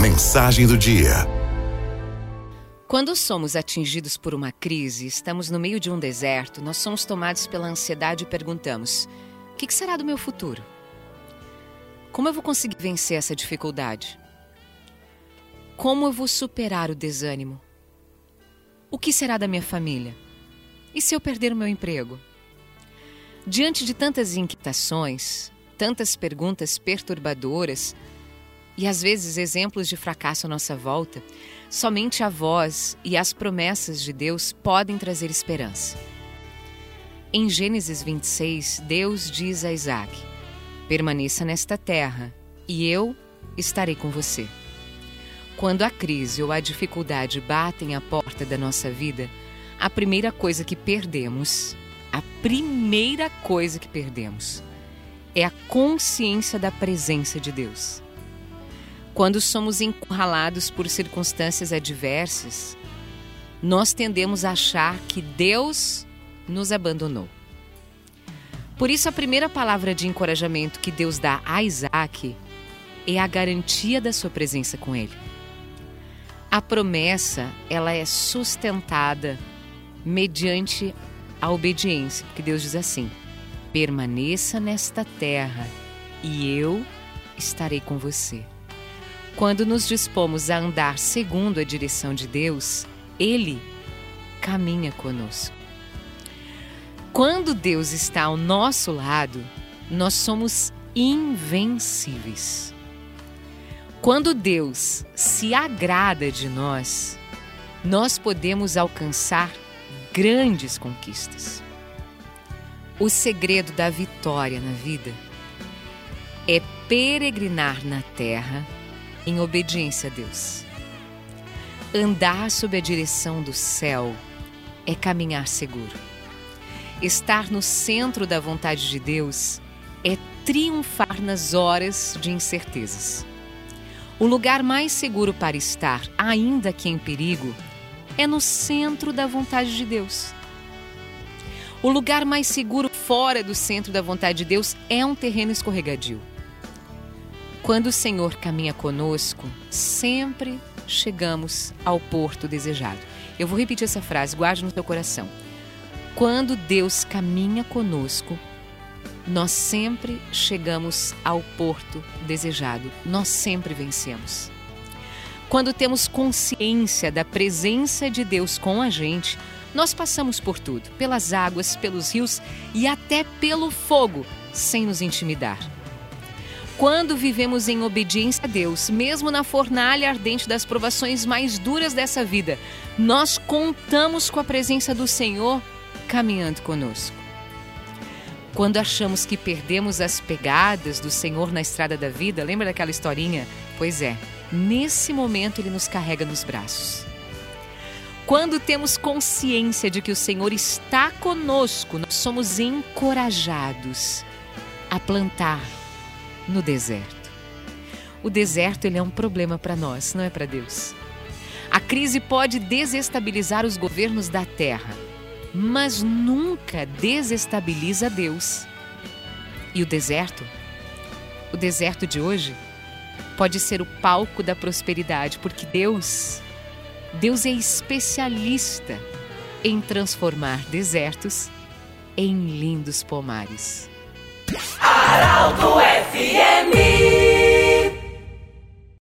Mensagem do dia. Quando somos atingidos por uma crise, estamos no meio de um deserto, nós somos tomados pela ansiedade e perguntamos: o que será do meu futuro? Como eu vou conseguir vencer essa dificuldade? Como eu vou superar o desânimo? O que será da minha família? E se eu perder o meu emprego? Diante de tantas inquietações, tantas perguntas perturbadoras e às vezes exemplos de fracasso à nossa volta, somente a voz e as promessas de Deus podem trazer esperança. Em Gênesis 26, Deus diz a Isaac: Permaneça nesta terra e eu estarei com você. Quando a crise ou a dificuldade batem à porta da nossa vida, a primeira coisa que perdemos, a primeira coisa que perdemos, é a consciência da presença de Deus. Quando somos encurralados por circunstâncias adversas, nós tendemos a achar que Deus nos abandonou. Por isso, a primeira palavra de encorajamento que Deus dá a Isaac é a garantia da sua presença com ele. A promessa, ela é sustentada mediante a obediência, porque Deus diz assim: permaneça nesta terra e eu estarei com você. Quando nos dispomos a andar segundo a direção de Deus, Ele caminha conosco. Quando Deus está ao nosso lado, nós somos invencíveis. Quando Deus se agrada de nós, nós podemos alcançar grandes conquistas. O segredo da vitória na vida é peregrinar na terra em obediência a Deus. Andar sob a direção do céu é caminhar seguro. Estar no centro da vontade de Deus é triunfar nas horas de incertezas. O lugar mais seguro para estar, ainda que em perigo, é no centro da vontade de Deus. O lugar mais seguro fora do centro da vontade de Deus é um terreno escorregadio. Quando o Senhor caminha conosco, sempre chegamos ao porto desejado. Eu vou repetir essa frase, guarde no seu coração. Quando Deus caminha conosco, nós sempre chegamos ao porto desejado, nós sempre vencemos. Quando temos consciência da presença de Deus com a gente, nós passamos por tudo, pelas águas, pelos rios e até pelo fogo, sem nos intimidar. Quando vivemos em obediência a Deus, mesmo na fornalha ardente das provações mais duras dessa vida, nós contamos com a presença do Senhor caminhando conosco. Quando achamos que perdemos as pegadas do Senhor na estrada da vida, lembra daquela historinha? Pois é, nesse momento ele nos carrega nos braços. Quando temos consciência de que o Senhor está conosco, nós somos encorajados a plantar no deserto. O deserto ele é um problema para nós, não é para Deus. A crise pode desestabilizar os governos da terra mas nunca desestabiliza Deus. E o deserto? O deserto de hoje pode ser o palco da prosperidade, porque Deus, Deus é especialista em transformar desertos em lindos pomares. Araldo FMI